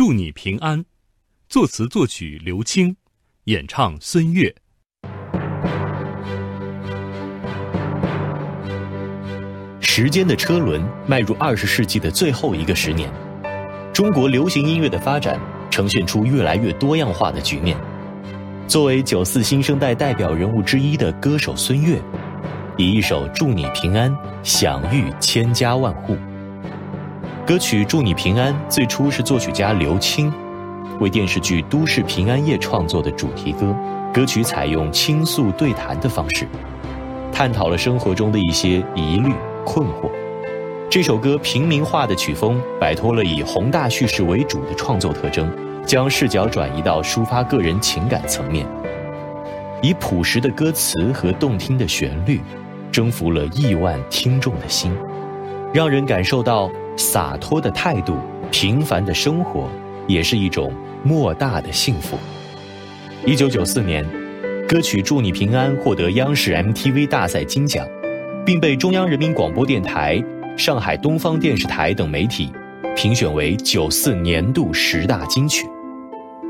祝你平安，作词作曲刘青，演唱孙悦。时间的车轮迈入二十世纪的最后一个十年，中国流行音乐的发展呈现出越来越多样化的局面。作为九四新生代代表人物之一的歌手孙悦，以一首《祝你平安》享誉千家万户。歌曲《祝你平安》最初是作曲家刘青为电视剧《都市平安夜》创作的主题歌。歌曲采用倾诉对谈的方式，探讨了生活中的一些疑虑困惑。这首歌平民化的曲风摆脱了以宏大叙事为主的创作特征，将视角转移到抒发个人情感层面，以朴实的歌词和动听的旋律，征服了亿万听众的心，让人感受到。洒脱的态度，平凡的生活，也是一种莫大的幸福。一九九四年，歌曲《祝你平安》获得央视 MTV 大赛金奖，并被中央人民广播电台、上海东方电视台等媒体评选为九四年度十大金曲。《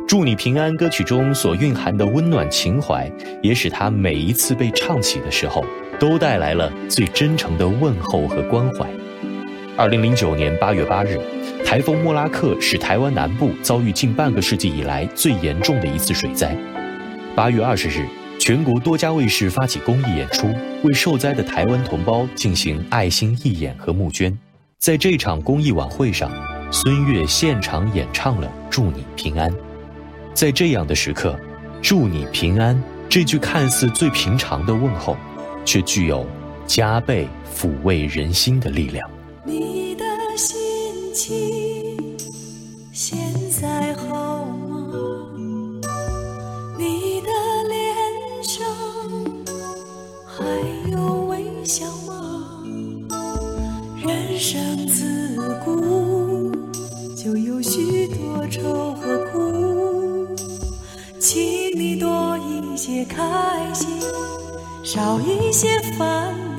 祝你平安》歌曲中所蕴含的温暖情怀，也使它每一次被唱起的时候，都带来了最真诚的问候和关怀。二零零九年八月八日，台风莫拉克使台湾南部遭遇近半个世纪以来最严重的一次水灾。八月二十日，全国多家卫视发起公益演出，为受灾的台湾同胞进行爱心义演和募捐。在这场公益晚会上，孙悦现场演唱了《祝你平安》。在这样的时刻，“祝你平安”这句看似最平常的问候，却具有加倍抚慰人心的力量。你的心情现在好吗？你的脸上还有微笑吗？人生自古就有许多愁和苦，请你多一些开心，少一些烦恼。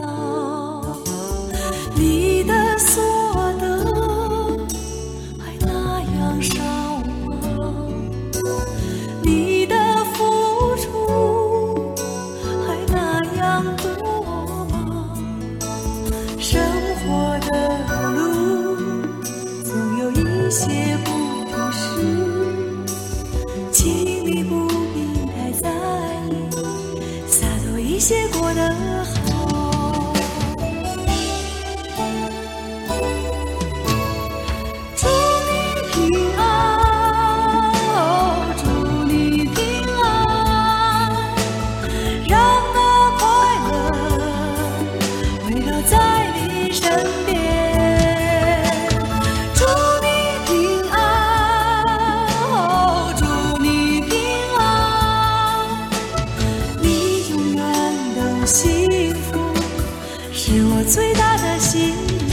些不平事，请你不必太在意，洒脱一些过得好。是我最大的心愿。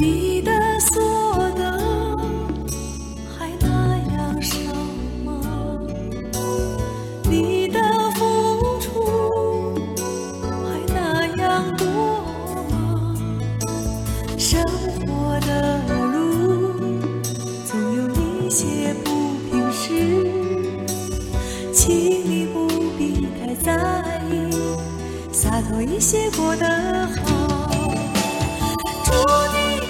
你的所得还那样少吗你的付出还那样多吗？生活的路总有一些不平事请你不必太在意洒脱一些过得好。祝你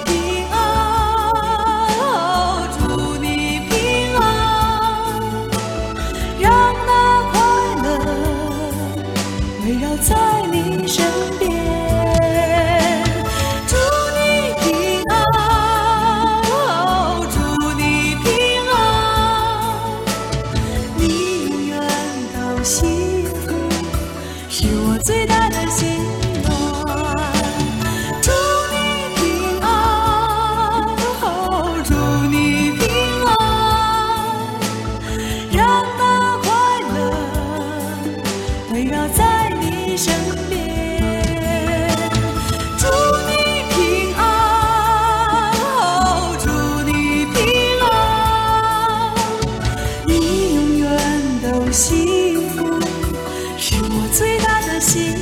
幸福，是我最大的幸福。心。